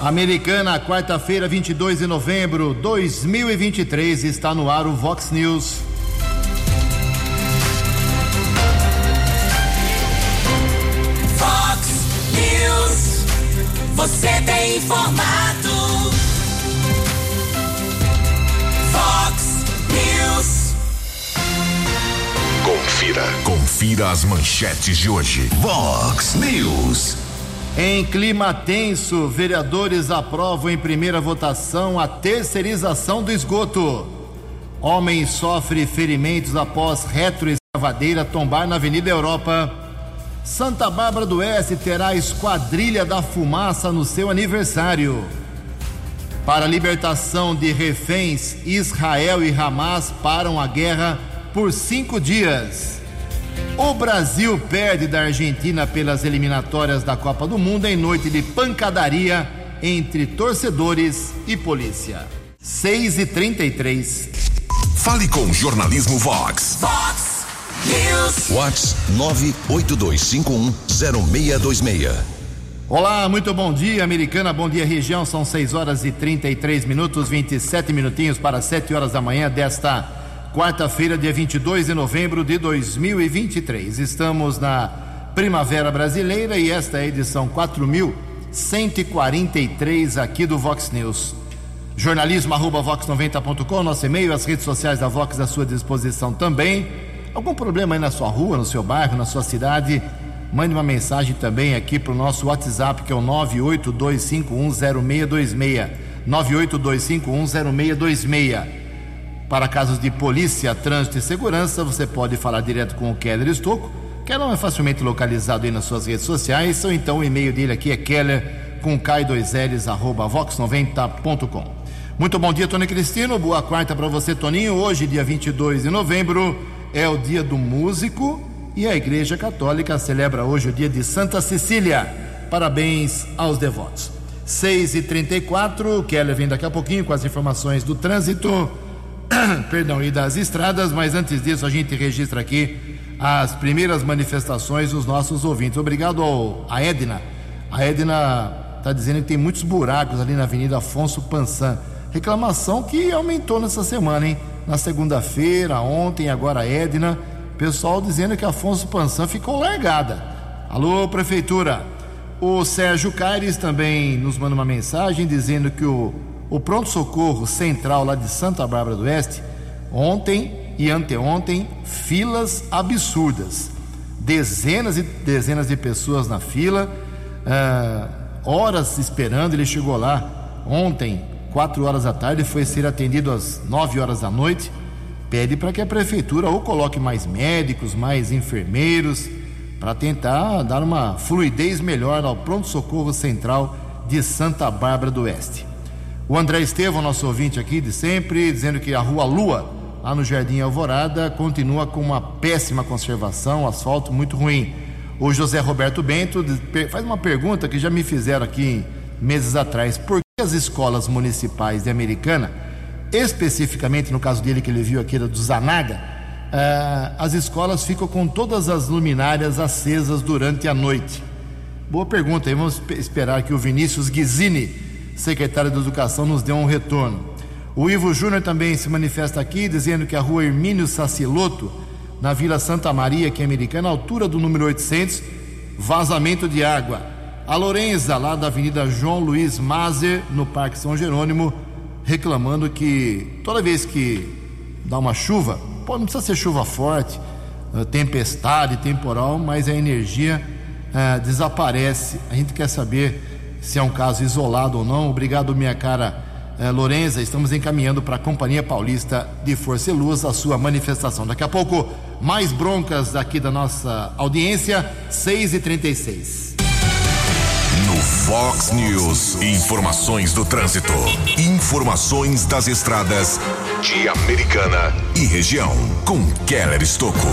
Americana, quarta-feira, 22 de novembro de 2023, está no ar o Vox News. Vox News. Você tem informado. Vox News. Confira. Confira as manchetes de hoje. Vox News. Em clima tenso, vereadores aprovam em primeira votação a terceirização do esgoto. Homem sofre ferimentos após retroescavadeira tombar na Avenida Europa. Santa Bárbara do Oeste terá esquadrilha da fumaça no seu aniversário. Para a libertação de reféns, Israel e Hamas param a guerra por cinco dias. O Brasil perde da Argentina pelas eliminatórias da Copa do Mundo em noite de pancadaria entre torcedores e polícia. 6 e 33 Fale com o Jornalismo Vox. Vox News. Vox 982510626. Olá, muito bom dia, Americana. Bom dia, região. São 6 horas e 33 minutos, 27 minutinhos para 7 horas da manhã desta quarta-feira, dia 22 de novembro de 2023. Estamos na Primavera Brasileira e esta é a edição 4143 aqui do Vox News. Jornalismo arroba vox90.com, nosso e-mail, as redes sociais da Vox à sua disposição também. Algum problema aí na sua rua, no seu bairro, na sua cidade? Mande uma mensagem também aqui para o nosso WhatsApp, que é o 982510626. 982510626. Para casos de polícia, trânsito e segurança, você pode falar direto com o Keller Estocco. Keller é facilmente localizado aí nas suas redes sociais, ou então o e-mail dele aqui é keller com k2ls arroba vox90.com. Muito bom dia, Tony Cristino. Boa quarta para você, Toninho. Hoje, dia 22 de novembro, é o dia do músico e a Igreja Católica celebra hoje o dia de Santa Cecília. Parabéns aos devotos. 6 e 34 o Keller vem daqui a pouquinho com as informações do trânsito, perdão, e das estradas, mas antes disso a gente registra aqui as primeiras manifestações dos nossos ouvintes. Obrigado ao, a Edna. A Edna está dizendo que tem muitos buracos ali na Avenida Afonso Pansan. Reclamação que aumentou nessa semana, hein? Na segunda-feira, ontem, agora a Edna. Pessoal dizendo que Afonso Pansan ficou largada. Alô, prefeitura. O Sérgio Caires também nos manda uma mensagem dizendo que o, o pronto-socorro central lá de Santa Bárbara do Oeste, ontem e anteontem, filas absurdas. Dezenas e dezenas de pessoas na fila, ah, horas esperando. Ele chegou lá ontem, quatro horas da tarde, foi ser atendido às nove horas da noite. Pede para que a prefeitura ou coloque mais médicos, mais enfermeiros, para tentar dar uma fluidez melhor ao pronto-socorro central de Santa Bárbara do Oeste. O André Estevão, nosso ouvinte aqui de sempre, dizendo que a Rua Lua, lá no Jardim Alvorada, continua com uma péssima conservação, asfalto muito ruim. O José Roberto Bento faz uma pergunta que já me fizeram aqui meses atrás: por que as escolas municipais de Americana, especificamente no caso dele que ele viu aqui do Zanaga, uh, as escolas ficam com todas as luminárias acesas durante a noite? Boa pergunta, aí vamos esperar que o Vinícius Guizini, secretário de Educação, nos dê um retorno. O Ivo Júnior também se manifesta aqui, dizendo que a rua Hermínio Saciloto, na Vila Santa Maria, que é americana, altura do número 800, vazamento de água. A Lorenza, lá da Avenida João Luiz Mazer, no Parque São Jerônimo, reclamando que toda vez que dá uma chuva, pô, não precisa ser chuva forte, uh, tempestade, temporal, mas a energia uh, desaparece. A gente quer saber se é um caso isolado ou não. Obrigado, minha cara uh, Lorenza. Estamos encaminhando para a Companhia Paulista de Força e Luz a sua manifestação. Daqui a pouco, mais broncas aqui da nossa audiência, 6h36. No Fox News, informações do trânsito, informações das estradas de Americana e região, com Keller Estocco.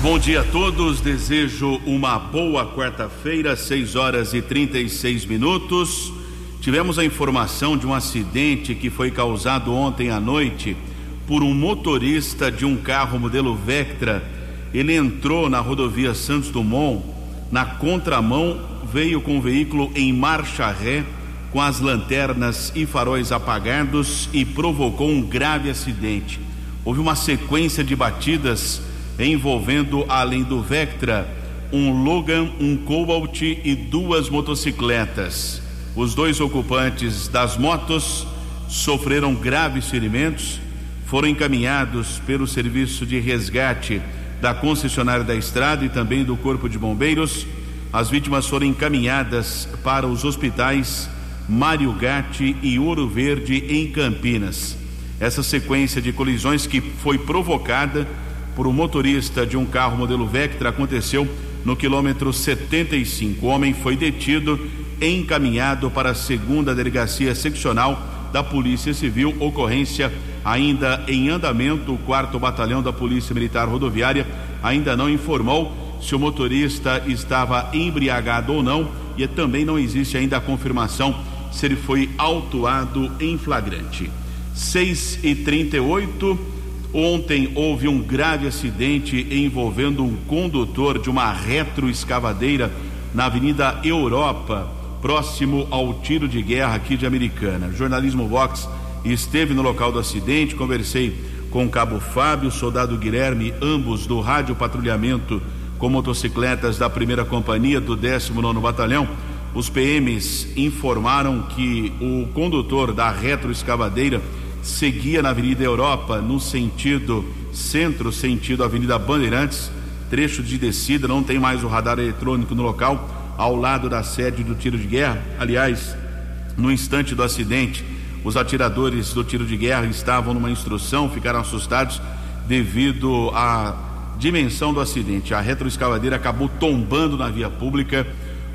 Bom dia a todos, desejo uma boa quarta-feira, 6 horas e 36 minutos. Tivemos a informação de um acidente que foi causado ontem à noite por um motorista de um carro modelo Vectra. Ele entrou na rodovia Santos Dumont na contramão veio com o veículo em marcha ré, com as lanternas e faróis apagados e provocou um grave acidente. Houve uma sequência de batidas envolvendo, além do Vectra, um Logan, um Cobalt e duas motocicletas. Os dois ocupantes das motos sofreram graves ferimentos, foram encaminhados pelo serviço de resgate da concessionária da estrada e também do Corpo de Bombeiros. As vítimas foram encaminhadas para os hospitais Mário Gatti e Ouro Verde em Campinas. Essa sequência de colisões que foi provocada por um motorista de um carro modelo Vectra aconteceu no quilômetro 75. O homem foi detido e encaminhado para a segunda delegacia seccional da Polícia Civil, ocorrência ainda em andamento. O quarto batalhão da Polícia Militar Rodoviária ainda não informou se o motorista estava embriagado ou não e também não existe ainda a confirmação se ele foi autuado em flagrante. 6 e 38 Ontem houve um grave acidente envolvendo um condutor de uma retroescavadeira na Avenida Europa, próximo ao tiro de guerra aqui de Americana. O jornalismo Vox esteve no local do acidente, conversei com o cabo Fábio, soldado Guilherme, ambos do rádio patrulhamento com motocicletas da primeira companhia do 19 Batalhão. Os PMs informaram que o condutor da retroescavadeira seguia na Avenida Europa no sentido centro, sentido Avenida Bandeirantes, trecho de descida, não tem mais o radar eletrônico no local, ao lado da sede do tiro de guerra. Aliás, no instante do acidente, os atiradores do tiro de guerra estavam numa instrução, ficaram assustados devido à dimensão do acidente. A retroescavadeira acabou tombando na via pública.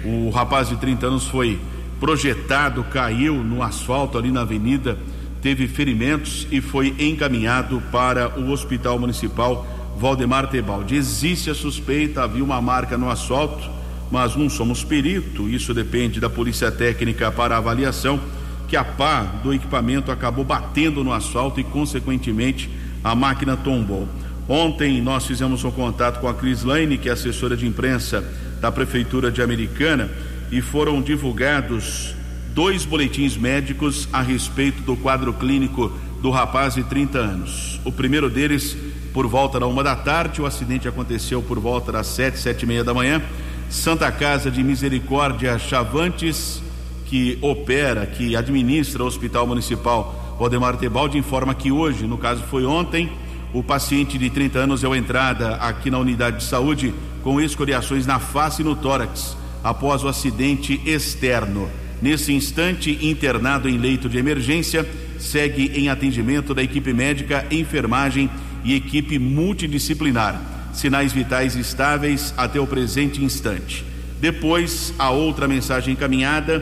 O rapaz de 30 anos foi projetado, caiu no asfalto ali na avenida teve ferimentos e foi encaminhado para o Hospital Municipal Valdemar Tebaldi. Existe a suspeita, havia uma marca no asfalto, mas não somos perito, isso depende da Polícia Técnica para avaliação, que a pá do equipamento acabou batendo no asfalto e, consequentemente, a máquina tombou. Ontem nós fizemos um contato com a Cris Lane, que é assessora de imprensa da Prefeitura de Americana, e foram divulgados dois boletins médicos a respeito do quadro clínico do rapaz de 30 anos. O primeiro deles, por volta da uma da tarde, o acidente aconteceu por volta das sete, sete e meia da manhã. Santa Casa de Misericórdia Chavantes, que opera, que administra o Hospital Municipal Valdemar Tebaldi, informa que hoje, no caso foi ontem, o paciente de 30 anos deu entrada aqui na unidade de saúde com escoriações na face e no tórax após o acidente externo. Nesse instante, internado em leito de emergência, segue em atendimento da equipe médica, enfermagem e equipe multidisciplinar. Sinais vitais estáveis até o presente instante. Depois, a outra mensagem encaminhada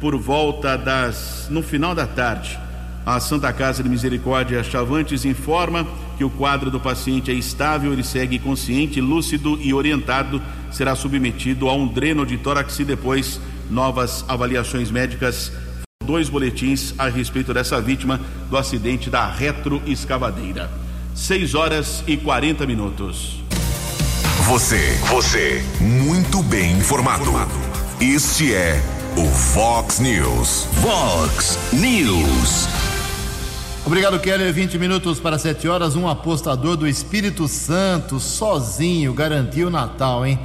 por volta das no final da tarde. A Santa Casa de Misericórdia Chavantes informa que o quadro do paciente é estável, ele segue consciente, lúcido e orientado, será submetido a um dreno de tórax e depois novas avaliações médicas, dois boletins a respeito dessa vítima do acidente da retroescavadeira. 6 horas e 40 minutos. Você, você, muito bem informado. Este é o Fox News. Fox News. Obrigado, Keller. 20 minutos para 7 horas. Um apostador do Espírito Santo, sozinho, garantiu o Natal, hein?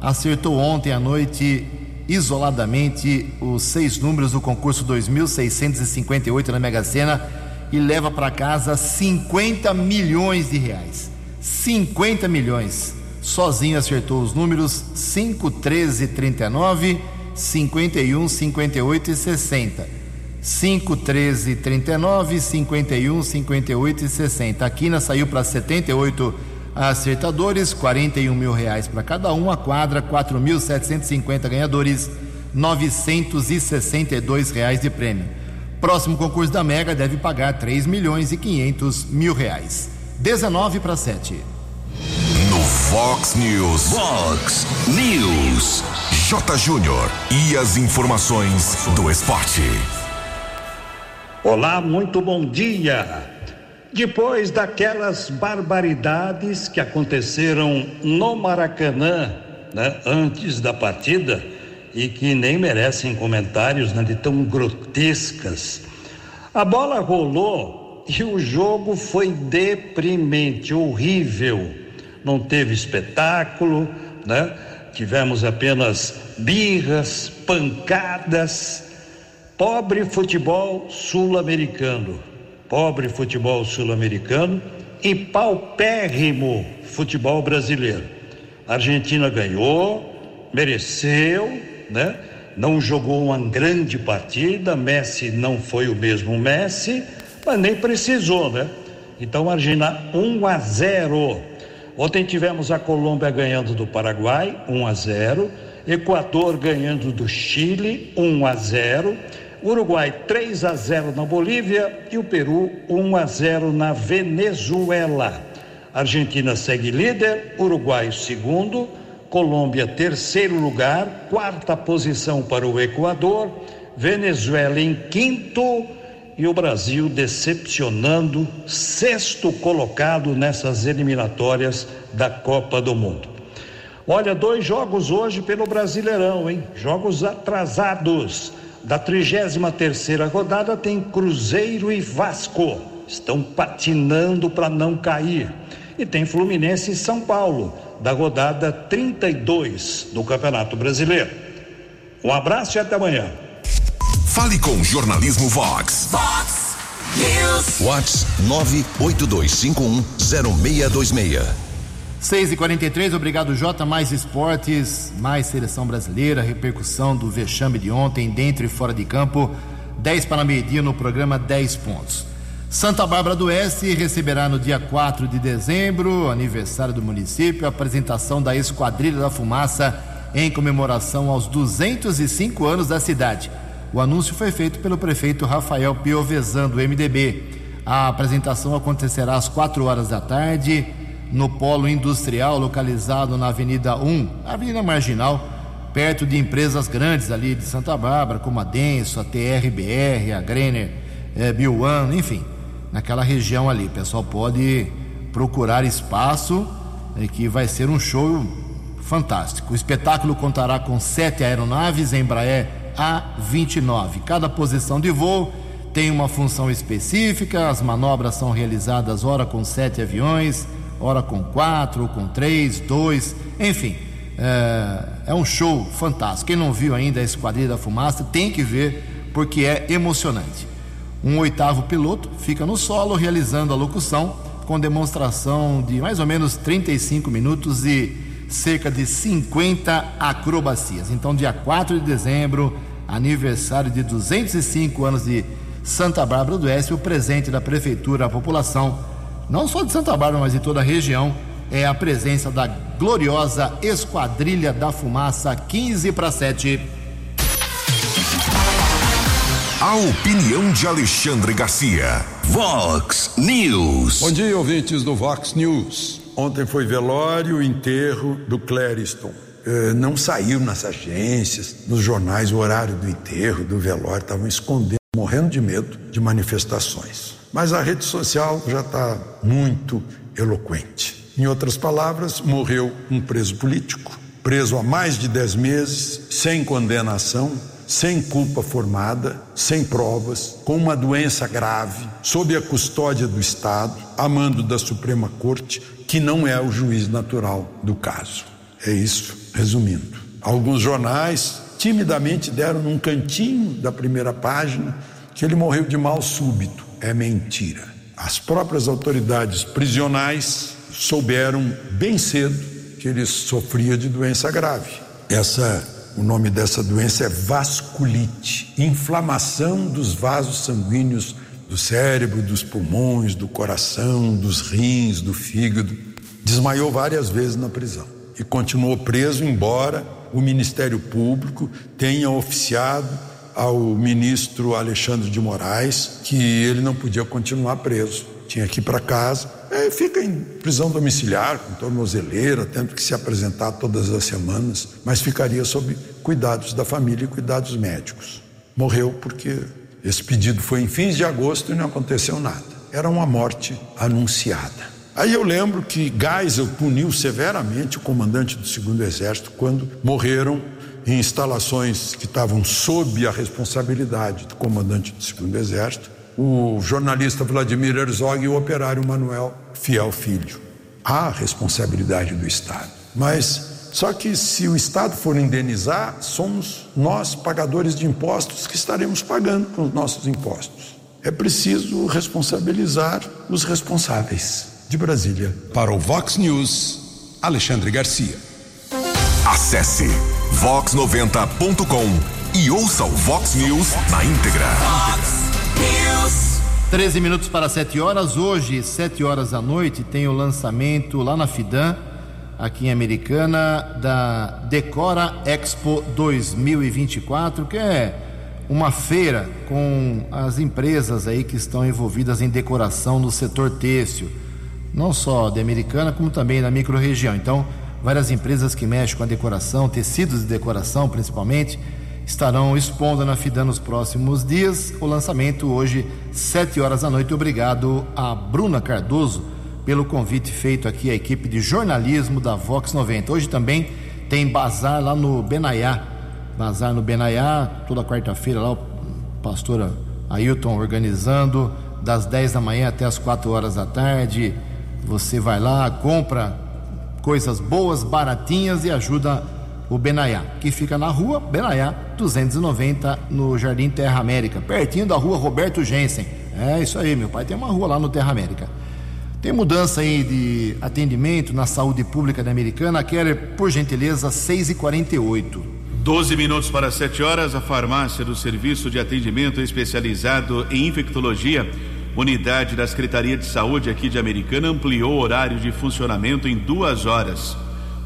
Acertou ontem à noite isoladamente os seis números do concurso 2658 na Mega Sena e leva para casa 50 milhões de reais. 50 milhões. Sozinho acertou os números 5, 13, 39, 51, 58 e 60. 5, 13, 39, 51, 58 e 60. A quina saiu para 78 acertadores, 41 mil reais para cada um, a quadra 4.750 ganhadores, 962 reais de prêmio. Próximo concurso da Mega deve pagar 3 milhões e 500 mil reais. 19 para 7. No Fox News. Fox News. J. Júnior e as informações do esporte. Olá, muito bom dia. Depois daquelas barbaridades que aconteceram no Maracanã, né, antes da partida, e que nem merecem comentários né, de tão grotescas. A bola rolou e o jogo foi deprimente, horrível. Não teve espetáculo, né? Tivemos apenas birras, pancadas. Pobre futebol sul-americano. Pobre futebol sul-americano e paupérrimo futebol brasileiro. A Argentina ganhou, mereceu, né? Não jogou uma grande partida, Messi não foi o mesmo Messi, mas nem precisou, né? Então Argentina 1 a 0. Ontem tivemos a Colômbia ganhando do Paraguai 1 a 0, Equador ganhando do Chile 1 a 0. Uruguai 3 a 0 na Bolívia e o Peru 1 a 0 na Venezuela. Argentina segue líder, Uruguai segundo, Colômbia terceiro lugar, quarta posição para o Equador, Venezuela em quinto e o Brasil decepcionando, sexto colocado nessas eliminatórias da Copa do Mundo. Olha, dois jogos hoje pelo Brasileirão, hein? Jogos atrasados. Da 33 terceira rodada tem Cruzeiro e Vasco. Estão patinando para não cair. E tem Fluminense e São Paulo, da rodada 32 do Campeonato Brasileiro. Um abraço e até amanhã. Fale com o Jornalismo Vox. Fox News. Vox 982510626. 6 e 43 obrigado Jota. Mais esportes, mais seleção brasileira, repercussão do vexame de ontem, dentro e fora de campo. 10 para meio-dia no programa 10 pontos. Santa Bárbara do Oeste receberá no dia 4 de dezembro, aniversário do município, a apresentação da Esquadrilha da Fumaça em comemoração aos 205 anos da cidade. O anúncio foi feito pelo prefeito Rafael Piovesan, do MDB. A apresentação acontecerá às 4 horas da tarde no polo industrial localizado na Avenida 1, Avenida Marginal, perto de empresas grandes ali de Santa Bárbara, como a Denso, a TRBR, a Grener, é, Biuan, enfim, naquela região ali. O pessoal pode procurar espaço é, que vai ser um show fantástico. O espetáculo contará com sete aeronaves Embraer A29. Cada posição de voo tem uma função específica, as manobras são realizadas ora com sete aviões, ora com quatro, com três, dois, enfim. É, é, um show fantástico. Quem não viu ainda a Esquadrilha da Fumaça tem que ver, porque é emocionante. Um oitavo piloto fica no solo realizando a locução com demonstração de mais ou menos 35 minutos e cerca de 50 acrobacias. Então, dia 4 de dezembro, aniversário de 205 anos de Santa Bárbara do Oeste, o presente da prefeitura à população não só de Santa Bárbara, mas de toda a região, é a presença da gloriosa Esquadrilha da Fumaça 15 para 7. A opinião de Alexandre Garcia. Vox News. Bom dia, ouvintes do Vox News. Ontem foi velório, enterro do Clériston. Eh, não saiu nas agências, nos jornais, o horário do enterro, do velório, estavam escondendo, morrendo de medo de manifestações. Mas a rede social já está muito eloquente. Em outras palavras, morreu um preso político, preso há mais de dez meses, sem condenação, sem culpa formada, sem provas, com uma doença grave, sob a custódia do Estado, a mando da Suprema Corte, que não é o juiz natural do caso. É isso, resumindo. Alguns jornais timidamente deram num cantinho da primeira página que ele morreu de mal súbito é mentira. As próprias autoridades prisionais souberam bem cedo que ele sofria de doença grave. Essa, o nome dessa doença é vasculite, inflamação dos vasos sanguíneos do cérebro, dos pulmões, do coração, dos rins, do fígado. Desmaiou várias vezes na prisão e continuou preso, embora o Ministério Público tenha oficiado ao ministro Alexandre de Moraes que ele não podia continuar preso, tinha que ir para casa. É, fica em prisão domiciliar, com tornozeleira, tendo que se apresentar todas as semanas, mas ficaria sob cuidados da família e cuidados médicos. Morreu porque esse pedido foi em fins de agosto e não aconteceu nada. Era uma morte anunciada. Aí eu lembro que Geisel puniu severamente o comandante do segundo exército quando morreram em instalações que estavam sob a responsabilidade do comandante do Segundo Exército, o jornalista Vladimir Herzog e o operário Manuel Fiel Filho. Há responsabilidade do Estado. Mas só que se o Estado for indenizar, somos nós, pagadores de impostos, que estaremos pagando com os nossos impostos. É preciso responsabilizar os responsáveis. De Brasília. Para o Vox News, Alexandre Garcia. Acesse vox90.com e ouça o Vox News na íntegra. Vox News. 13 minutos para 7 horas. Hoje, 7 horas da noite, tem o lançamento lá na Fidan, aqui em Americana, da Decora Expo 2024, que é uma feira com as empresas aí que estão envolvidas em decoração no setor têxtil não só de Americana, como também da microrregião. Então, várias empresas que mexem com a decoração, tecidos de decoração principalmente, estarão expondo na FIDAN nos próximos dias. O lançamento hoje, 7 horas da noite. Obrigado a Bruna Cardoso pelo convite feito aqui à equipe de jornalismo da Vox 90. Hoje também tem bazar lá no Benaiá. Bazar no Benaiá, toda quarta-feira lá o pastor Ailton organizando, das 10 da manhã até as 4 horas da tarde você vai lá, compra coisas boas, baratinhas e ajuda o Benaiá, que fica na rua Benaiá 290, no Jardim Terra América, pertinho da rua Roberto Jensen. É isso aí, meu pai tem uma rua lá no Terra América. Tem mudança aí de atendimento na saúde pública da Americana, Keller, por gentileza, 6 e 48 12 minutos para 7 horas, a farmácia do Serviço de Atendimento Especializado em Infectologia Unidade da Secretaria de Saúde aqui de Americana ampliou o horário de funcionamento em duas horas.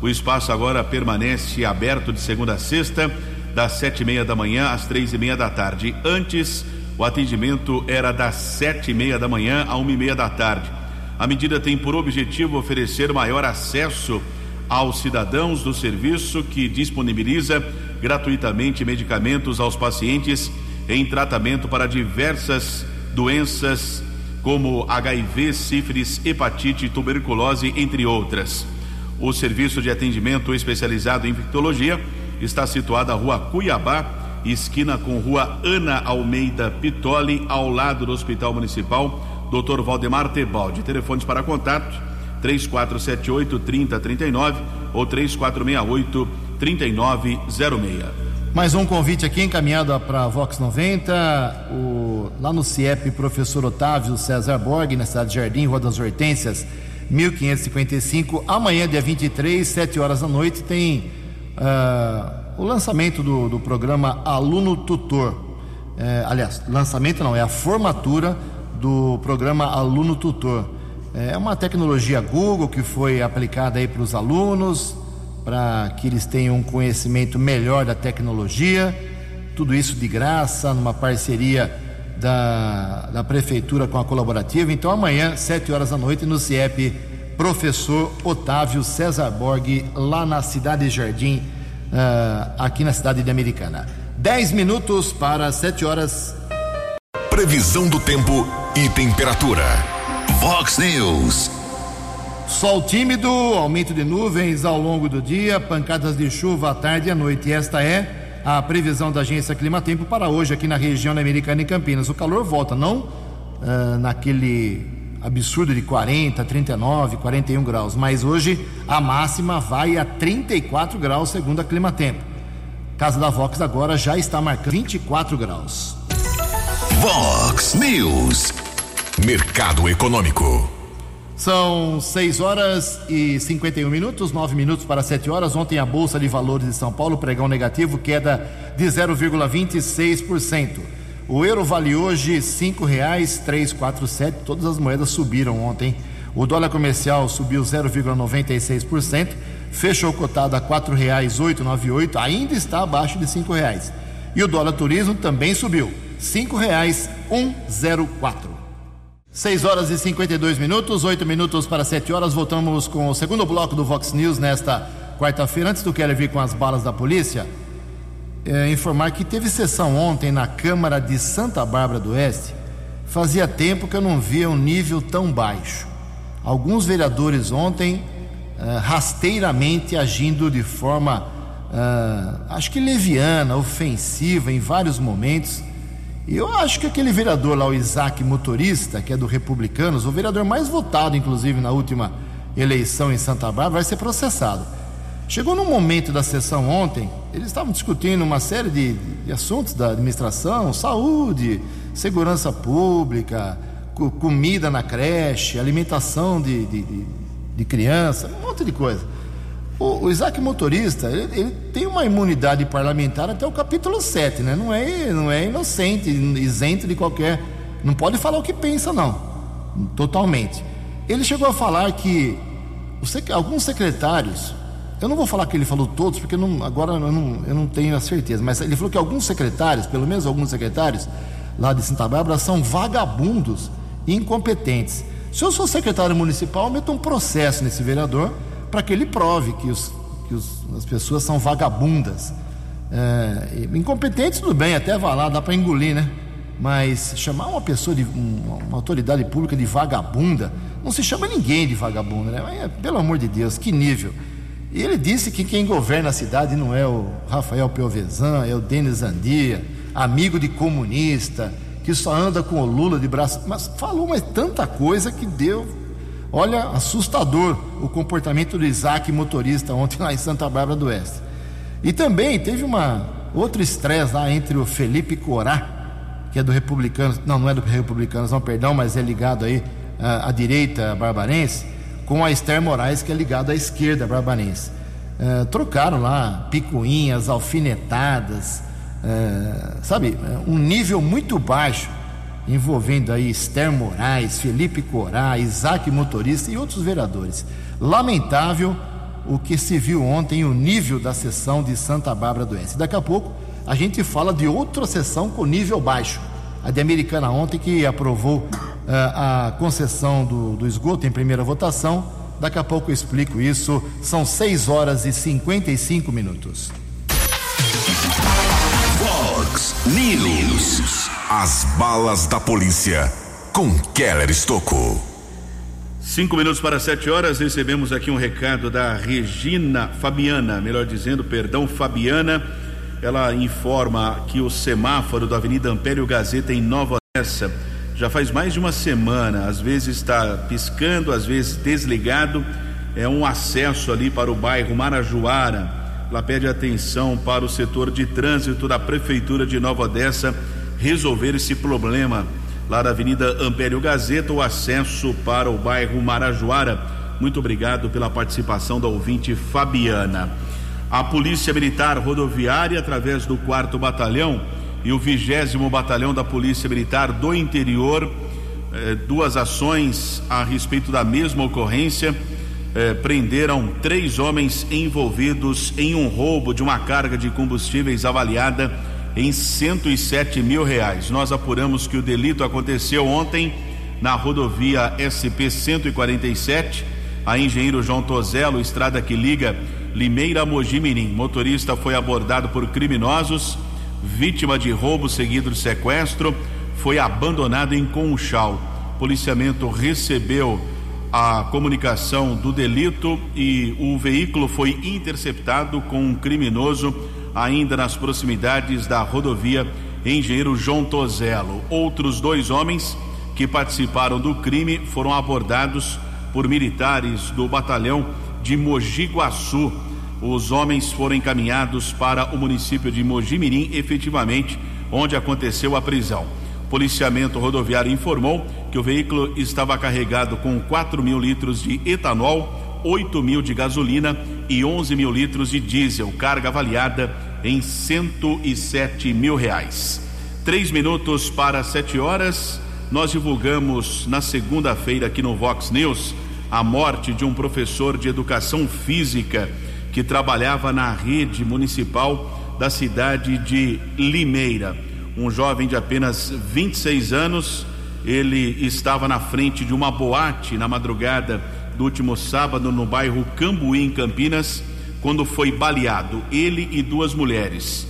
O espaço agora permanece aberto de segunda a sexta, das sete e meia da manhã às três e meia da tarde. Antes, o atendimento era das sete e meia da manhã a uma e meia da tarde. A medida tem por objetivo oferecer maior acesso aos cidadãos do serviço que disponibiliza gratuitamente medicamentos aos pacientes em tratamento para diversas doenças como HIV, sífilis, hepatite, tuberculose, entre outras. O serviço de atendimento especializado em infectologia está situado na rua Cuiabá, esquina com rua Ana Almeida Pitoli, ao lado do Hospital Municipal Dr. Valdemar Tebaldi. Telefones para contato 3478 3039 ou 3468 3906. Mais um convite aqui encaminhado para a Vox 90, o, lá no CIEP, professor Otávio César Borg, na cidade de Jardim, Rua das Hortências, 1555. Amanhã, dia 23, 7 horas da noite, tem uh, o lançamento do, do programa Aluno Tutor. É, aliás, lançamento não, é a formatura do programa Aluno Tutor. É uma tecnologia Google que foi aplicada aí para os alunos para que eles tenham um conhecimento melhor da tecnologia, tudo isso de graça, numa parceria da, da Prefeitura com a colaborativa. Então, amanhã, sete horas da noite, no CIEP, professor Otávio César Borg, lá na Cidade Jardim, uh, aqui na cidade de Americana. Dez minutos para sete horas. Previsão do tempo e temperatura. Vox News. Sol tímido, aumento de nuvens ao longo do dia, pancadas de chuva à tarde e à noite. E esta é a previsão da agência Climatempo para hoje aqui na região da Americana e Campinas. O calor volta, não uh, naquele absurdo de 40, 39, 41 graus, mas hoje a máxima vai a 34 graus segundo a Climatempo. Casa da Vox agora já está marcando 24 graus. Vox News. Mercado Econômico. São 6 horas e 51 minutos, 9 minutos para 7 horas. Ontem a Bolsa de Valores de São Paulo, pregão negativo, queda de 0,26%. O euro vale hoje R$ 5,347. Todas as moedas subiram ontem. O dólar comercial subiu 0,96%, fechou cotado a R$ 4,898, ainda está abaixo de R$ 5,00. E o dólar turismo também subiu, R$ 5,104. 6 horas e 52 minutos, 8 minutos para 7 horas. Voltamos com o segundo bloco do Vox News nesta quarta-feira. Antes do Keller vir com as balas da polícia, é, informar que teve sessão ontem na Câmara de Santa Bárbara do Oeste. Fazia tempo que eu não via um nível tão baixo. Alguns vereadores ontem é, rasteiramente agindo de forma uh, acho que leviana, ofensiva em vários momentos. E eu acho que aquele vereador lá, o Isaac Motorista, que é do Republicanos, o vereador mais votado, inclusive, na última eleição em Santa Bárbara, vai ser processado. Chegou num momento da sessão ontem, eles estavam discutindo uma série de, de assuntos da administração, saúde, segurança pública, co comida na creche, alimentação de, de, de, de criança, um monte de coisa. O, o Isaac Motorista, ele, ele, tem uma imunidade parlamentar até o capítulo 7, né? Não é, não é inocente, isento de qualquer. Não pode falar o que pensa, não. Totalmente. Ele chegou a falar que alguns secretários, eu não vou falar que ele falou todos, porque não, agora eu não, eu não tenho a certeza, mas ele falou que alguns secretários, pelo menos alguns secretários lá de Santa Bárbara, são vagabundos incompetentes. Se eu sou secretário municipal, eu meto um processo nesse vereador para que ele prove que, os, que os, as pessoas são vagabundas. É, incompetentes, tudo bem, até vai lá, dá para engolir, né? Mas chamar uma pessoa de uma, uma, autoridade pública de vagabunda, não se chama ninguém de vagabunda, né? Mas, pelo amor de Deus, que nível. E ele disse que quem governa a cidade não é o Rafael Piovesan, é o Denis Andia, amigo de comunista, que só anda com o Lula de braço. Mas falou mas tanta coisa que deu. Olha, assustador o comportamento do Isaac motorista ontem lá em Santa Bárbara do Oeste. E também teve uma outro estresse lá entre o Felipe Corá, que é do Republicanos, não, não é do Republicanos, não, perdão, mas é ligado aí à, à direita barbarense, com a Esther Moraes, que é ligado à esquerda barbarense. Uh, trocaram lá picuinhas, alfinetadas, é, sabe, um nível muito baixo, envolvendo aí Esther Moraes, Felipe Corá, Isaac Motorista e outros vereadores. Lamentável o que se viu ontem, o nível da sessão de Santa Bárbara do Oeste. Daqui a pouco a gente fala de outra sessão com nível baixo. A de Americana ontem que aprovou uh, a concessão do, do esgoto em primeira votação. Daqui a pouco eu explico isso. São 6 horas e 55 minutos. Fox News. As balas da polícia com Keller Estocou. Cinco minutos para sete horas, recebemos aqui um recado da Regina Fabiana, melhor dizendo, perdão, Fabiana. Ela informa que o semáforo da Avenida Ampério Gazeta em Nova Odessa já faz mais de uma semana, às vezes está piscando, às vezes desligado. É um acesso ali para o bairro Marajoara ela pede atenção para o setor de trânsito da Prefeitura de Nova Odessa resolver esse problema. Lá na Avenida Ampério Gazeta, o acesso para o bairro Marajoara. Muito obrigado pela participação da ouvinte Fabiana. A Polícia Militar Rodoviária, através do 4 Batalhão e o 20 Batalhão da Polícia Militar do Interior, eh, duas ações a respeito da mesma ocorrência eh, prenderam três homens envolvidos em um roubo de uma carga de combustíveis avaliada em 107 mil reais. Nós apuramos que o delito aconteceu ontem na rodovia SP 147, a engenheiro João Tozelo, estrada que liga Limeira a Mojimirim. Motorista foi abordado por criminosos, vítima de roubo seguido de sequestro, foi abandonado em Conchal. Policiamento recebeu a comunicação do delito e o veículo foi interceptado com um criminoso ainda nas proximidades da rodovia Engenheiro João Tozelo. Outros dois homens que participaram do crime foram abordados por militares do batalhão de Mogi Guaçu. Os homens foram encaminhados para o município de Mojimirim, efetivamente, onde aconteceu a prisão. Policiamento rodoviário informou que o veículo estava carregado com 4 mil litros de etanol, 8 mil de gasolina e 11 mil litros de diesel, carga avaliada em 107 mil reais. Três minutos para sete horas, nós divulgamos na segunda-feira aqui no Vox News a morte de um professor de educação física que trabalhava na rede municipal da cidade de Limeira um jovem de apenas 26 anos. Ele estava na frente de uma boate na madrugada do último sábado no bairro Cambuí, em Campinas, quando foi baleado ele e duas mulheres.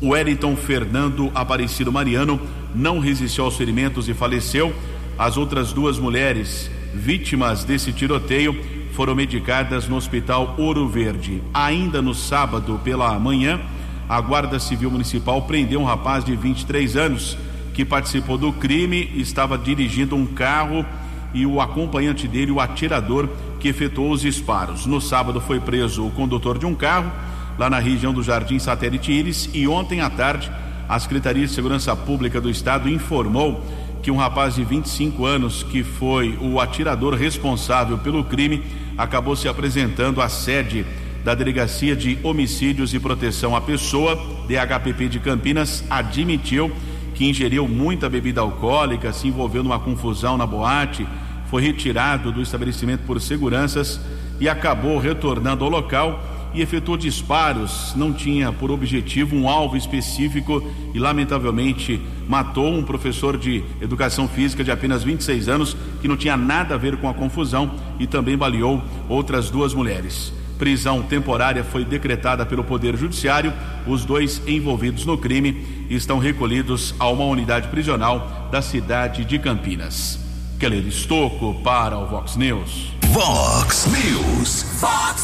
O Wellington Fernando Aparecido Mariano não resistiu aos ferimentos e faleceu. As outras duas mulheres vítimas desse tiroteio foram medicadas no Hospital Ouro Verde. Ainda no sábado pela manhã, a Guarda Civil Municipal prendeu um rapaz de 23 anos que participou do crime, estava dirigindo um carro e o acompanhante dele, o atirador, que efetuou os disparos. No sábado foi preso o condutor de um carro, lá na região do Jardim Satélite Íris, e ontem à tarde a Secretaria de Segurança Pública do Estado informou que um rapaz de 25 anos, que foi o atirador responsável pelo crime, acabou se apresentando à sede da Delegacia de Homicídios e Proteção à Pessoa, DHPP de Campinas, admitiu que ingeriu muita bebida alcoólica, se envolveu numa confusão na boate, foi retirado do estabelecimento por seguranças e acabou retornando ao local e efetuou disparos. Não tinha por objetivo um alvo específico e, lamentavelmente, matou um professor de educação física de apenas 26 anos que não tinha nada a ver com a confusão e também baleou outras duas mulheres. Prisão temporária foi decretada pelo Poder Judiciário. Os dois envolvidos no crime estão recolhidos a uma unidade prisional da cidade de Campinas. Keller Estocco para o Vox News. Vox News. Vox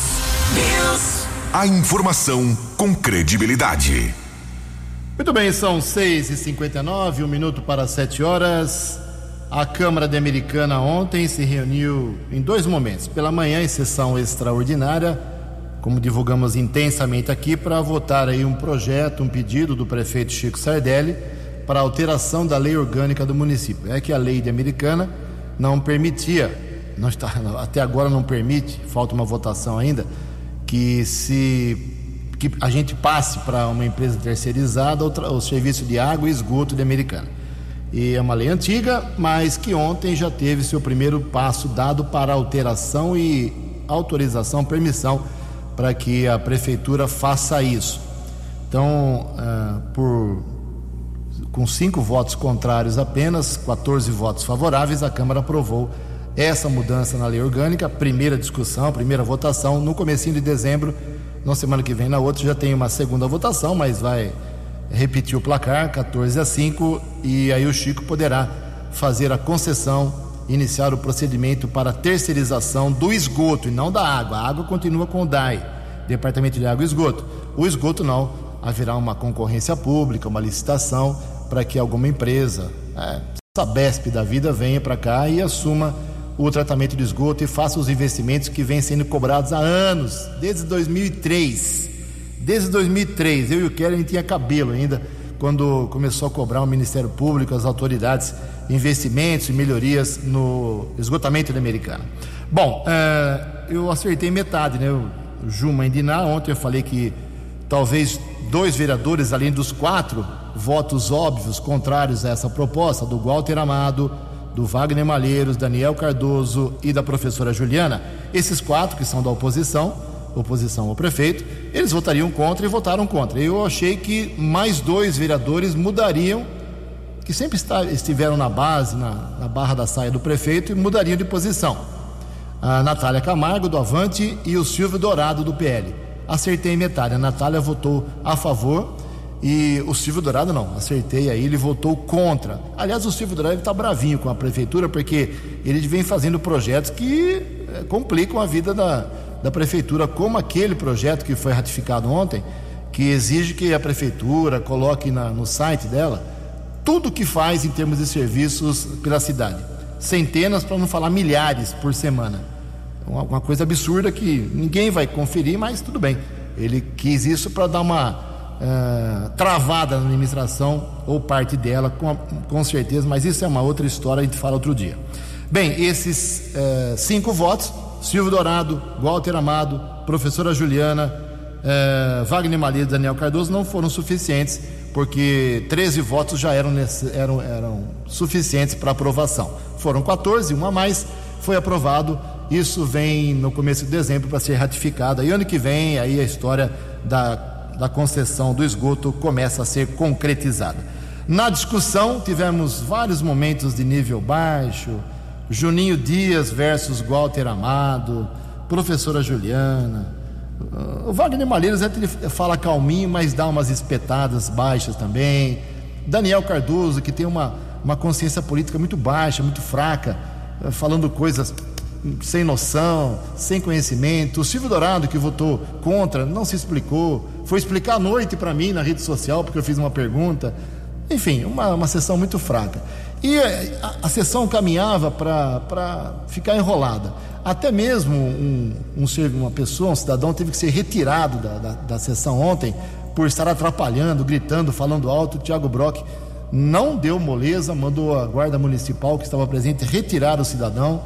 News. A informação com credibilidade. Muito bem, são 6 e 59 um minuto para 7 horas. A Câmara de Americana ontem se reuniu em dois momentos. Pela manhã, em sessão extraordinária, como divulgamos intensamente aqui, para votar aí um projeto, um pedido do prefeito Chico Sardelli para alteração da lei orgânica do município. É que a lei de Americana não permitia, não está, até agora não permite, falta uma votação ainda, que se que a gente passe para uma empresa terceirizada o, o serviço de água e esgoto de Americana. E é uma lei antiga, mas que ontem já teve seu primeiro passo dado para alteração e autorização, permissão para que a prefeitura faça isso. Então, uh, por com cinco votos contrários apenas, 14 votos favoráveis, a Câmara aprovou essa mudança na lei orgânica, primeira discussão, primeira votação no comecinho de dezembro. Na semana que vem, na outra, já tem uma segunda votação, mas vai repetir o placar, 14 a 5, e aí o Chico poderá fazer a concessão, iniciar o procedimento para terceirização do esgoto e não da água. A água continua com o DAI, Departamento de Água e Esgoto. O esgoto não, haverá uma concorrência pública, uma licitação para que alguma empresa, é, Sabesp da vida, venha para cá e assuma o tratamento de esgoto e faça os investimentos que vêm sendo cobrados há anos, desde 2003 Desde 2003, eu e o Kelly tinha cabelo ainda quando começou a cobrar o Ministério Público, as autoridades, investimentos e melhorias no esgotamento da Americana. Bom, é, eu acertei metade, né? O Juma Indiná, ontem eu falei que talvez dois vereadores, além dos quatro votos óbvios contrários a essa proposta, do Walter Amado, do Wagner Malheiros, Daniel Cardoso e da professora Juliana, esses quatro que são da oposição, oposição ao prefeito, eles votariam contra e votaram contra. Eu achei que mais dois vereadores mudariam, que sempre estiveram na base, na, na barra da saia do prefeito, e mudariam de posição. A Natália Camargo, do Avante, e o Silvio Dourado, do PL. Acertei metade. A Natália votou a favor e o Silvio Dourado não, acertei aí, ele votou contra. Aliás, o Silvio Dourado está bravinho com a prefeitura porque ele vem fazendo projetos que eh, complicam a vida da, da prefeitura, como aquele projeto que foi ratificado ontem, que exige que a prefeitura coloque na, no site dela tudo que faz em termos de serviços pela cidade. Centenas, para não falar milhares por semana. Uma, uma coisa absurda que ninguém vai conferir, mas tudo bem. Ele quis isso para dar uma uh, travada na administração ou parte dela, com, com certeza, mas isso é uma outra história, a gente fala outro dia. Bem, esses uh, cinco votos Silvio Dourado, Walter Amado, professora Juliana, eh, Wagner Malheiro e Daniel Cardoso não foram suficientes, porque 13 votos já eram, eram, eram suficientes para aprovação. Foram 14, um a mais foi aprovado. Isso vem no começo de dezembro para ser ratificado. E ano que vem, aí a história da, da concessão do esgoto começa a ser concretizada. Na discussão, tivemos vários momentos de nível baixo Juninho Dias versus Walter Amado, professora Juliana. O Wagner Malheiros ele fala calminho, mas dá umas espetadas baixas também. Daniel Cardoso, que tem uma, uma consciência política muito baixa, muito fraca, falando coisas sem noção, sem conhecimento. O Silvio Dourado, que votou contra, não se explicou. Foi explicar à noite para mim na rede social, porque eu fiz uma pergunta. Enfim, uma, uma sessão muito fraca. E a, a sessão caminhava para ficar enrolada. Até mesmo um, um, uma pessoa, um cidadão, teve que ser retirado da, da, da sessão ontem por estar atrapalhando, gritando, falando alto. O Tiago Brock não deu moleza, mandou a guarda municipal que estava presente retirar o cidadão.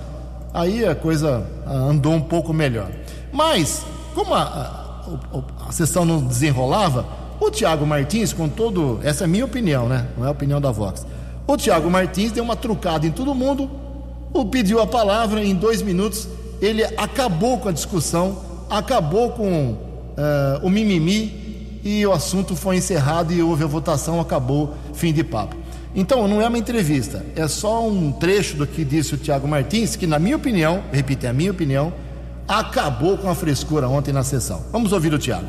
Aí a coisa andou um pouco melhor. Mas, como a, a, a sessão não desenrolava, o Tiago Martins, com todo. Essa é a minha opinião, né? Não é a opinião da Vox. O Tiago Martins deu uma trucada em todo mundo, o pediu a palavra em dois minutos, ele acabou com a discussão, acabou com uh, o mimimi e o assunto foi encerrado e houve a votação, acabou, fim de papo. Então, não é uma entrevista, é só um trecho do que disse o Tiago Martins, que, na minha opinião, repito, é a minha opinião, acabou com a frescura ontem na sessão. Vamos ouvir o Tiago.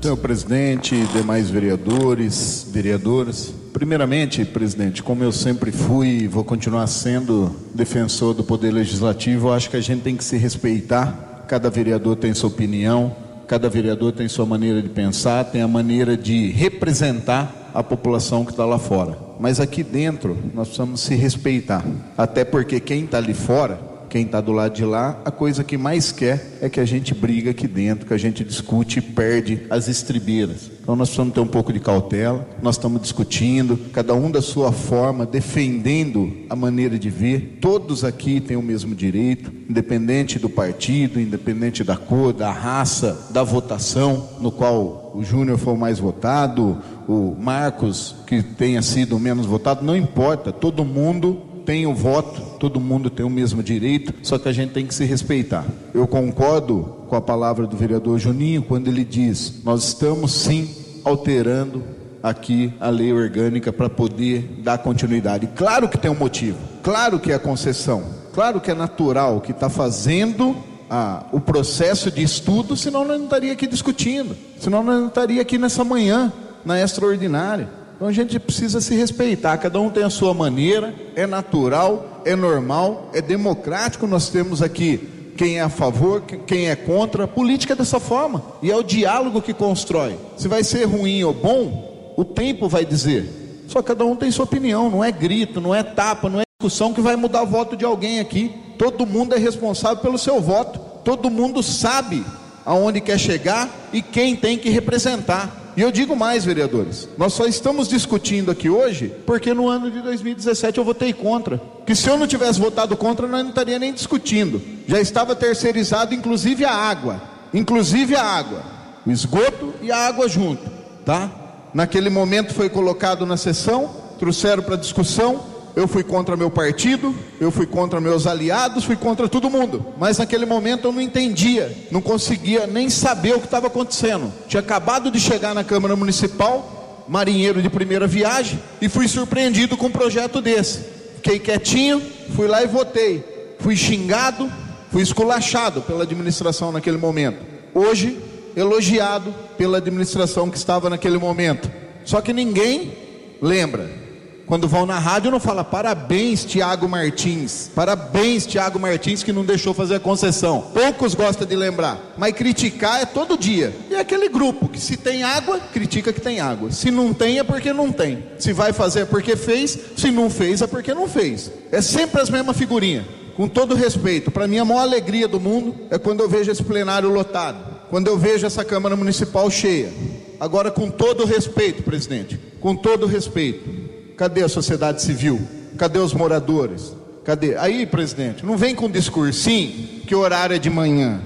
Senhor presidente, demais vereadores, vereadoras. Primeiramente, presidente, como eu sempre fui e vou continuar sendo defensor do Poder Legislativo, acho que a gente tem que se respeitar. Cada vereador tem sua opinião, cada vereador tem sua maneira de pensar, tem a maneira de representar a população que está lá fora. Mas aqui dentro nós precisamos se respeitar. Até porque quem está ali fora quem está do lado de lá, a coisa que mais quer é que a gente briga aqui dentro, que a gente discute e perde as estribeiras. Então nós precisamos ter um pouco de cautela, nós estamos discutindo, cada um da sua forma, defendendo a maneira de ver. Todos aqui têm o mesmo direito, independente do partido, independente da cor, da raça, da votação, no qual o Júnior foi o mais votado, o Marcos, que tenha sido o menos votado, não importa, todo mundo tem o voto, todo mundo tem o mesmo direito, só que a gente tem que se respeitar. Eu concordo com a palavra do vereador Juninho quando ele diz: nós estamos sim alterando aqui a lei orgânica para poder dar continuidade. Claro que tem um motivo, claro que é a concessão, claro que é natural que está fazendo a, o processo de estudo, senão não estaria aqui discutindo, senão não estaria aqui nessa manhã, na extraordinária. Então a gente precisa se respeitar, cada um tem a sua maneira, é natural, é normal, é democrático. Nós temos aqui quem é a favor, quem é contra. A política é dessa forma, e é o diálogo que constrói. Se vai ser ruim ou bom, o tempo vai dizer. Só cada um tem sua opinião, não é grito, não é tapa, não é discussão que vai mudar o voto de alguém aqui. Todo mundo é responsável pelo seu voto, todo mundo sabe aonde quer chegar e quem tem que representar. E eu digo mais, vereadores, nós só estamos discutindo aqui hoje porque no ano de 2017 eu votei contra. Que se eu não tivesse votado contra, nós não estaria nem discutindo. Já estava terceirizado, inclusive a água, inclusive a água, o esgoto e a água junto, tá? Naquele momento foi colocado na sessão, trouxeram para discussão, eu fui contra meu partido, eu fui contra meus aliados, fui contra todo mundo. Mas naquele momento eu não entendia, não conseguia nem saber o que estava acontecendo. Tinha acabado de chegar na Câmara Municipal, marinheiro de primeira viagem, e fui surpreendido com um projeto desse. Fiquei quietinho, fui lá e votei. Fui xingado, fui esculachado pela administração naquele momento. Hoje, elogiado pela administração que estava naquele momento. Só que ninguém lembra quando vão na rádio, não fala parabéns, Tiago Martins. Parabéns, Tiago Martins, que não deixou fazer a concessão. Poucos gostam de lembrar, mas criticar é todo dia. E é aquele grupo que se tem água, critica que tem água. Se não tem, é porque não tem. Se vai fazer é porque fez, se não fez, é porque não fez. É sempre as mesmas figurinhas. Com todo respeito, para mim a maior alegria do mundo é quando eu vejo esse plenário lotado, quando eu vejo essa Câmara Municipal cheia. Agora, com todo respeito, presidente, com todo respeito, Cadê a sociedade civil? Cadê os moradores? Cadê? Aí, presidente, não vem com discursinho que o horário é de manhã.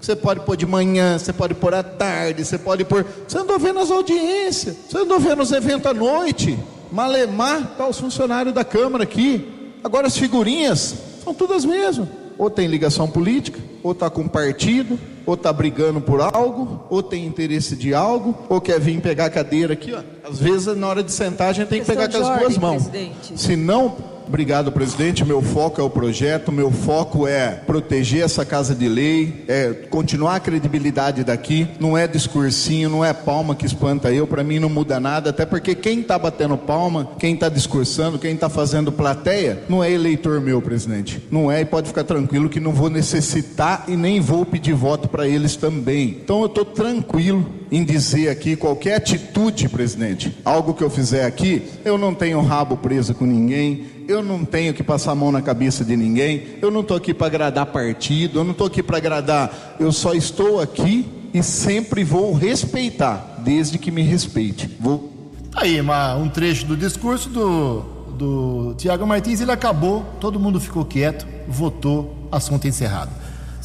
Você pode pôr de manhã, você pode pôr à tarde, você pode pôr. Você andou vendo as audiências, você andou vendo os eventos à noite. Malemar, tá os funcionários da Câmara aqui. Agora as figurinhas são todas mesmas. Ou tem ligação política, ou está com partido, ou está brigando por algo, ou tem interesse de algo, ou quer vir pegar a cadeira aqui, ó. Às vezes, na hora de sentar, a gente tem que pegar com as duas mãos. Presidente. Se não Obrigado, presidente. Meu foco é o projeto, meu foco é proteger essa casa de lei, é continuar a credibilidade daqui. Não é discursinho, não é palma que espanta eu. Para mim não muda nada, até porque quem está batendo palma, quem está discursando, quem está fazendo plateia, não é eleitor meu, presidente. Não é e pode ficar tranquilo que não vou necessitar e nem vou pedir voto para eles também. Então eu estou tranquilo em dizer aqui qualquer atitude, presidente, algo que eu fizer aqui, eu não tenho rabo preso com ninguém, eu não tenho que passar a mão na cabeça de ninguém, eu não estou aqui para agradar partido, eu não estou aqui para agradar, eu só estou aqui e sempre vou respeitar, desde que me respeite. Vou. Tá aí uma, um trecho do discurso do, do Tiago Martins, ele acabou, todo mundo ficou quieto, votou, assunto encerrado.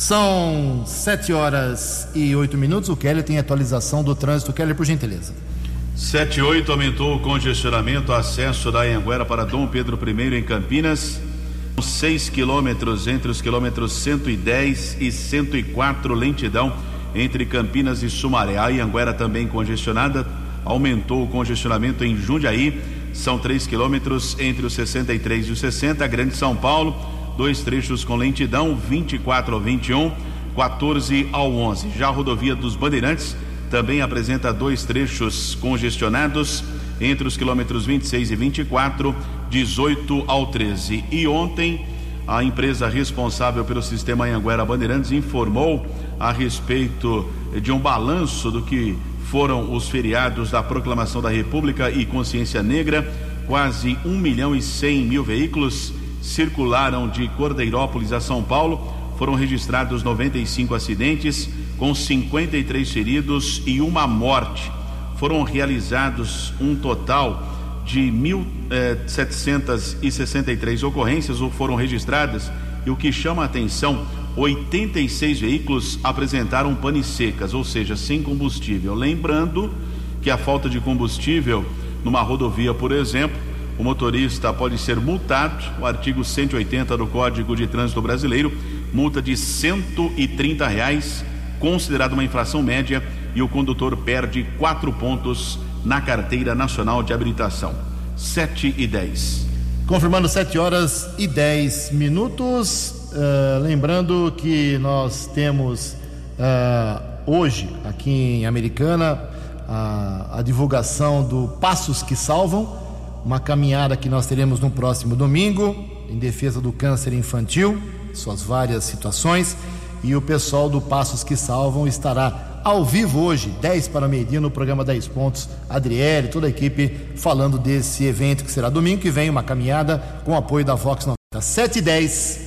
São sete horas e oito minutos. O Kelly tem atualização do trânsito. Kelly, por gentileza. Sete e oito aumentou o congestionamento, acesso da Anhanguera para Dom Pedro I em Campinas. Seis quilômetros entre os quilômetros 110 e 104, lentidão entre Campinas e Sumaré. A Anhanguera também congestionada, aumentou o congestionamento em Jundiaí. São três quilômetros entre os 63 e os 60. Grande São Paulo dois trechos com lentidão, 24 ao 21, 14 ao 11. Já a rodovia dos Bandeirantes também apresenta dois trechos congestionados entre os quilômetros 26 e 24, 18 ao 13. E ontem, a empresa responsável pelo sistema Anhanguera Bandeirantes informou a respeito de um balanço do que foram os feriados da Proclamação da República e Consciência Negra, quase 1 milhão e 100 mil veículos circularam de Cordeirópolis a São Paulo. Foram registrados 95 acidentes, com 53 feridos e uma morte. Foram realizados um total de 1.763 eh, ocorrências ou foram registradas. E o que chama a atenção, 86 veículos apresentaram pane secas, ou seja, sem combustível. Lembrando que a falta de combustível numa rodovia, por exemplo, o motorista pode ser multado. O artigo 180 do Código de Trânsito Brasileiro, multa de 130 reais, considerada uma infração média, e o condutor perde quatro pontos na carteira nacional de habilitação. 7 e 10. Confirmando 7 horas e 10 minutos. Uh, lembrando que nós temos uh, hoje, aqui em Americana, a, a divulgação do Passos que Salvam uma caminhada que nós teremos no próximo domingo em defesa do câncer infantil, suas várias situações, e o pessoal do Passos que Salvam estará ao vivo hoje, 10 para meio-dia, no programa 10 Pontos. Adriele, toda a equipe falando desse evento que será domingo que vem, uma caminhada com apoio da Vox 90. 7 e 10.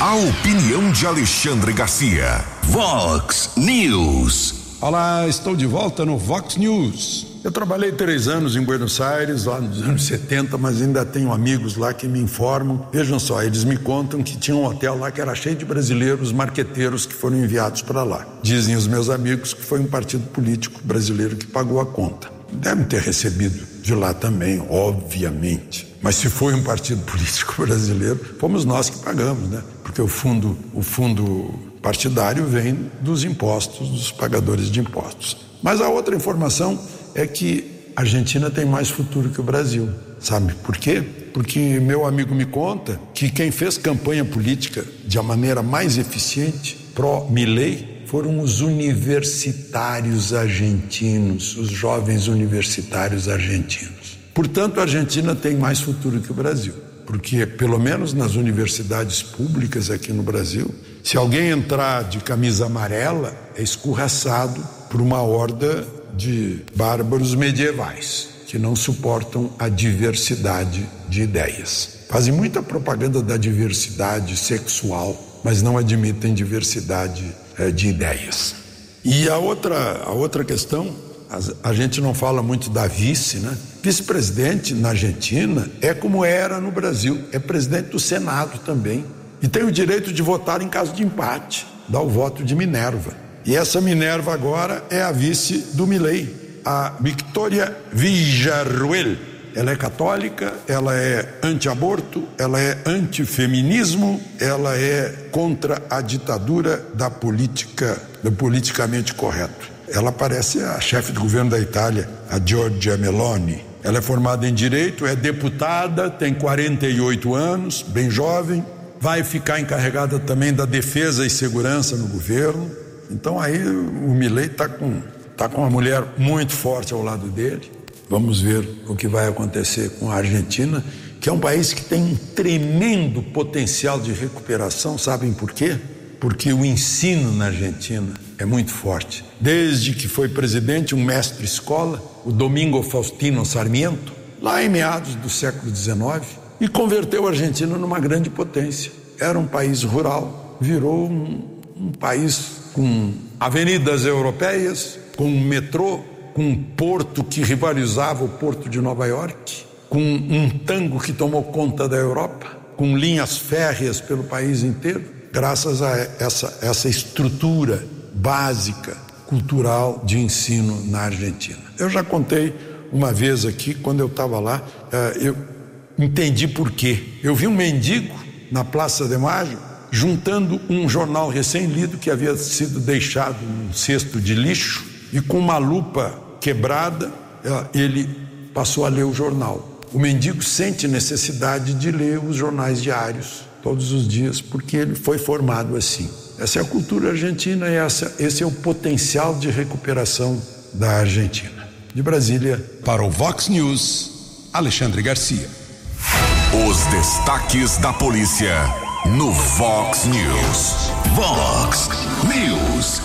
A opinião de Alexandre Garcia. Vox News. Olá, estou de volta no Vox News. Eu trabalhei três anos em Buenos Aires, lá nos anos 70, mas ainda tenho amigos lá que me informam. Vejam só, eles me contam que tinha um hotel lá que era cheio de brasileiros marqueteiros que foram enviados para lá. Dizem os meus amigos que foi um partido político brasileiro que pagou a conta. Devem ter recebido de lá também, obviamente. Mas se foi um partido político brasileiro, fomos nós que pagamos, né? Porque o fundo, o fundo partidário vem dos impostos, dos pagadores de impostos. Mas a outra informação é que a Argentina tem mais futuro que o Brasil. Sabe por quê? Porque meu amigo me conta que quem fez campanha política de uma maneira mais eficiente, pró-Milei, foram os universitários argentinos, os jovens universitários argentinos. Portanto, a Argentina tem mais futuro que o Brasil, porque, pelo menos nas universidades públicas aqui no Brasil, se alguém entrar de camisa amarela, é escorraçado por uma horda de bárbaros medievais que não suportam a diversidade de ideias. Fazem muita propaganda da diversidade sexual, mas não admitem diversidade é, de ideias. E a outra, a outra questão, a, a gente não fala muito da vice, né? Vice-presidente na Argentina é como era no Brasil, é presidente do Senado também. E tem o direito de votar em caso de empate, dá o voto de Minerva. E essa Minerva agora é a vice do Milley, a Victoria Villarruel. Ela é católica, ela é anti-aborto, ela é anti-feminismo, ela é contra a ditadura da política, do politicamente correto. Ela parece a chefe do governo da Itália, a Giorgia Meloni. Ela é formada em direito, é deputada, tem 48 anos, bem jovem, vai ficar encarregada também da defesa e segurança no governo. Então aí o Milei está com, tá com uma mulher muito forte ao lado dele. Vamos ver o que vai acontecer com a Argentina, que é um país que tem um tremendo potencial de recuperação, sabem por quê? Porque o ensino na Argentina é muito forte. Desde que foi presidente, um mestre escola, o Domingo Faustino Sarmiento, lá em meados do século XIX, e converteu a Argentina numa grande potência. Era um país rural, virou um, um país com avenidas europeias, com um metrô, com um porto que rivalizava o porto de Nova York, com um tango que tomou conta da Europa, com linhas férreas pelo país inteiro, graças a essa, essa estrutura básica cultural de ensino na Argentina. Eu já contei uma vez aqui, quando eu estava lá, eh, eu entendi por quê. Eu vi um mendigo na Praça de Maio juntando um jornal recém-lido que havia sido deixado num cesto de lixo e com uma lupa quebrada eh, ele passou a ler o jornal. O mendigo sente necessidade de ler os jornais diários todos os dias porque ele foi formado assim. Essa é a cultura argentina e essa, esse é o potencial de recuperação da Argentina. De Brasília. Para o Vox News, Alexandre Garcia. Os destaques da polícia no Vox News. Vox News.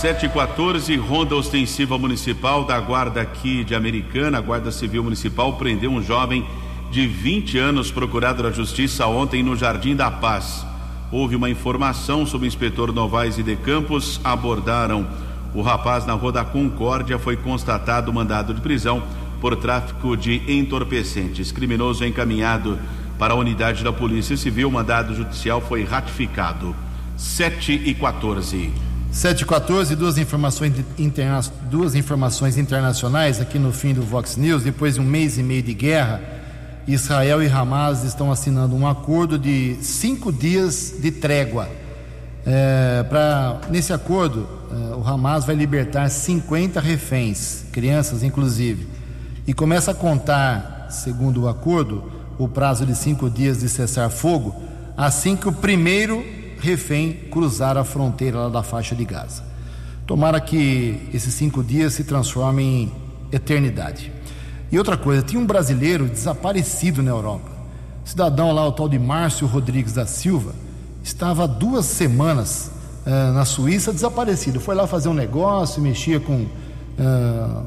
714, Ronda Ostensiva Municipal da Guarda aqui de Americana, a Guarda Civil Municipal prendeu um jovem de 20 anos procurado na Justiça ontem no Jardim da Paz. Houve uma informação sobre o inspetor Novaes e de Campos, abordaram o rapaz na Rua da Concórdia, foi constatado mandado de prisão por tráfico de entorpecentes. Criminoso encaminhado para a unidade da Polícia Civil. O mandado judicial foi ratificado. 7 e 14. 7 e 14, duas informações, interna... duas informações internacionais aqui no fim do Vox News. Depois de um mês e meio de guerra, Israel e Hamas estão assinando um acordo de cinco dias de trégua. É, pra, nesse acordo, é, o Hamas vai libertar 50 reféns, crianças inclusive e começa a contar, segundo o acordo, o prazo de cinco dias de cessar fogo, assim que o primeiro refém cruzar a fronteira lá da faixa de Gaza. Tomara que esses cinco dias se transformem em eternidade. E outra coisa, tinha um brasileiro desaparecido na Europa. cidadão lá, o tal de Márcio Rodrigues da Silva, estava duas semanas uh, na Suíça desaparecido. Foi lá fazer um negócio, mexia com uh,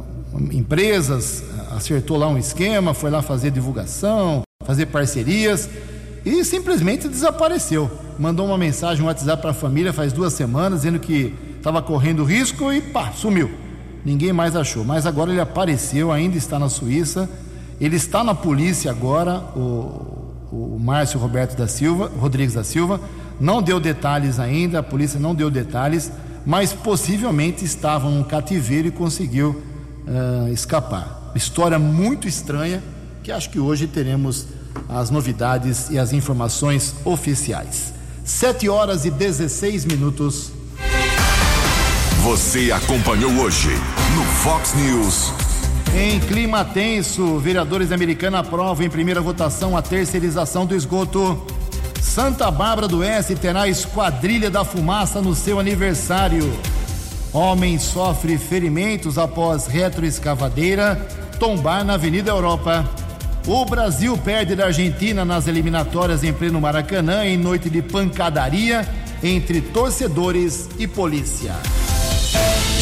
empresas, acertou lá um esquema, foi lá fazer divulgação, fazer parcerias e simplesmente desapareceu. Mandou uma mensagem no WhatsApp para a família faz duas semanas dizendo que estava correndo risco e pá, sumiu. Ninguém mais achou. Mas agora ele apareceu, ainda está na Suíça. Ele está na polícia agora, o, o Márcio Roberto da Silva, Rodrigues da Silva. Não deu detalhes ainda, a polícia não deu detalhes, mas possivelmente estava num cativeiro e conseguiu uh, escapar. História muito estranha que acho que hoje teremos as novidades e as informações oficiais. 7 horas e 16 minutos. Você acompanhou hoje no Fox News. Em clima tenso, vereadores americanos aprovam em primeira votação a terceirização do esgoto. Santa Bárbara do Oeste terá esquadrilha da fumaça no seu aniversário. Homem sofre ferimentos após retroescavadeira tombar na Avenida Europa. O Brasil perde da Argentina nas eliminatórias em pleno Maracanã em noite de pancadaria entre torcedores e polícia.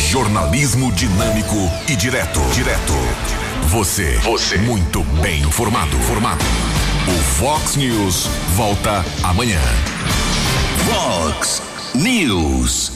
Jornalismo dinâmico e direto. Direto. Você. Você. Muito bem informado. Formado. O Fox News volta amanhã. Fox News.